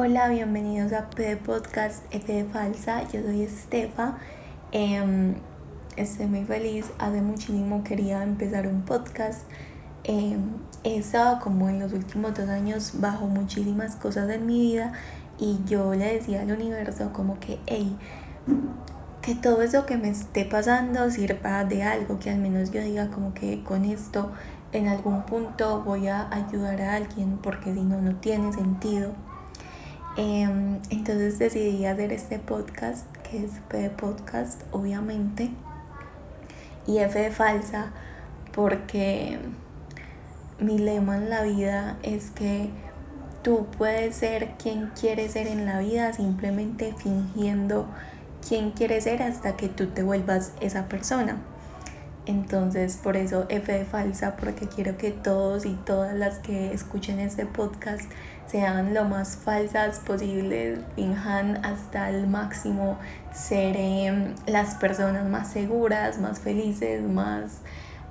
Hola, bienvenidos a P Podcast F de Falsa. Yo soy Estefa. Em, estoy muy feliz. Hace muchísimo quería empezar un podcast. Eh, he estado como en los últimos dos años bajo muchísimas cosas en mi vida y yo le decía al universo como que, hey, que todo eso que me esté pasando sirva de algo, que al menos yo diga como que con esto en algún punto voy a ayudar a alguien porque si no, no tiene sentido. Em, entonces decidí hacer este podcast, que es P Podcast, obviamente, y F de falsa, porque mi lema en la vida es que tú puedes ser quien quieres ser en la vida simplemente fingiendo quién quieres ser hasta que tú te vuelvas esa persona. Entonces, por eso F de falsa, porque quiero que todos y todas las que escuchen este podcast sean lo más falsas posibles, finjan hasta el máximo ser em, las personas más seguras, más felices, más,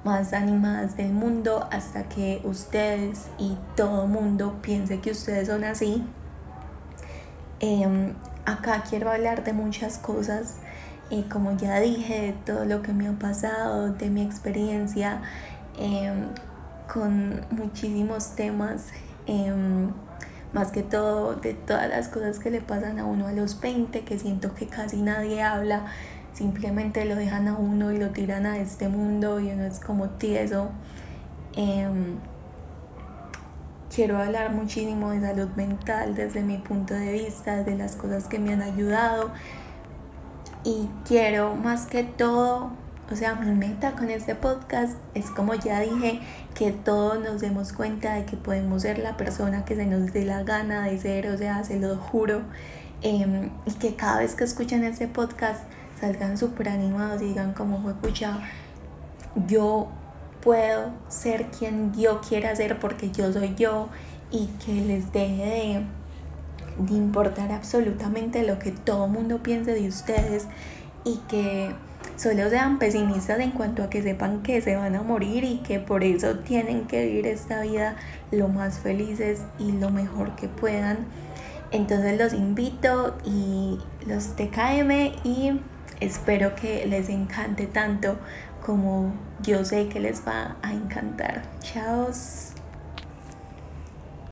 más animadas del mundo, hasta que ustedes y todo mundo piense que ustedes son así. Em, acá quiero hablar de muchas cosas y como ya dije, de todo lo que me ha pasado, de mi experiencia em, con muchísimos temas, em, más que todo de todas las cosas que le pasan a uno a los 20, que siento que casi nadie habla, simplemente lo dejan a uno y lo tiran a este mundo y uno es como tieso. Em, quiero hablar muchísimo de salud mental desde mi punto de vista, de las cosas que me han ayudado y quiero más que todo, o sea, mi meta con este podcast es como ya dije, que todos nos demos cuenta de que podemos ser la persona que se nos dé la gana de ser, o sea, se lo juro. Em, y que cada vez que escuchan este podcast salgan súper animados y digan como fue pucha, yo puedo ser quien yo quiera ser porque yo soy yo y que les deje de de importar absolutamente lo que todo mundo piense de ustedes y que solo sean pesimistas en cuanto a que sepan que se van a morir y que por eso tienen que vivir esta vida lo más felices y lo mejor que puedan. Entonces los invito y los TKM y espero que les encante tanto como yo sé que les va a encantar. Chao.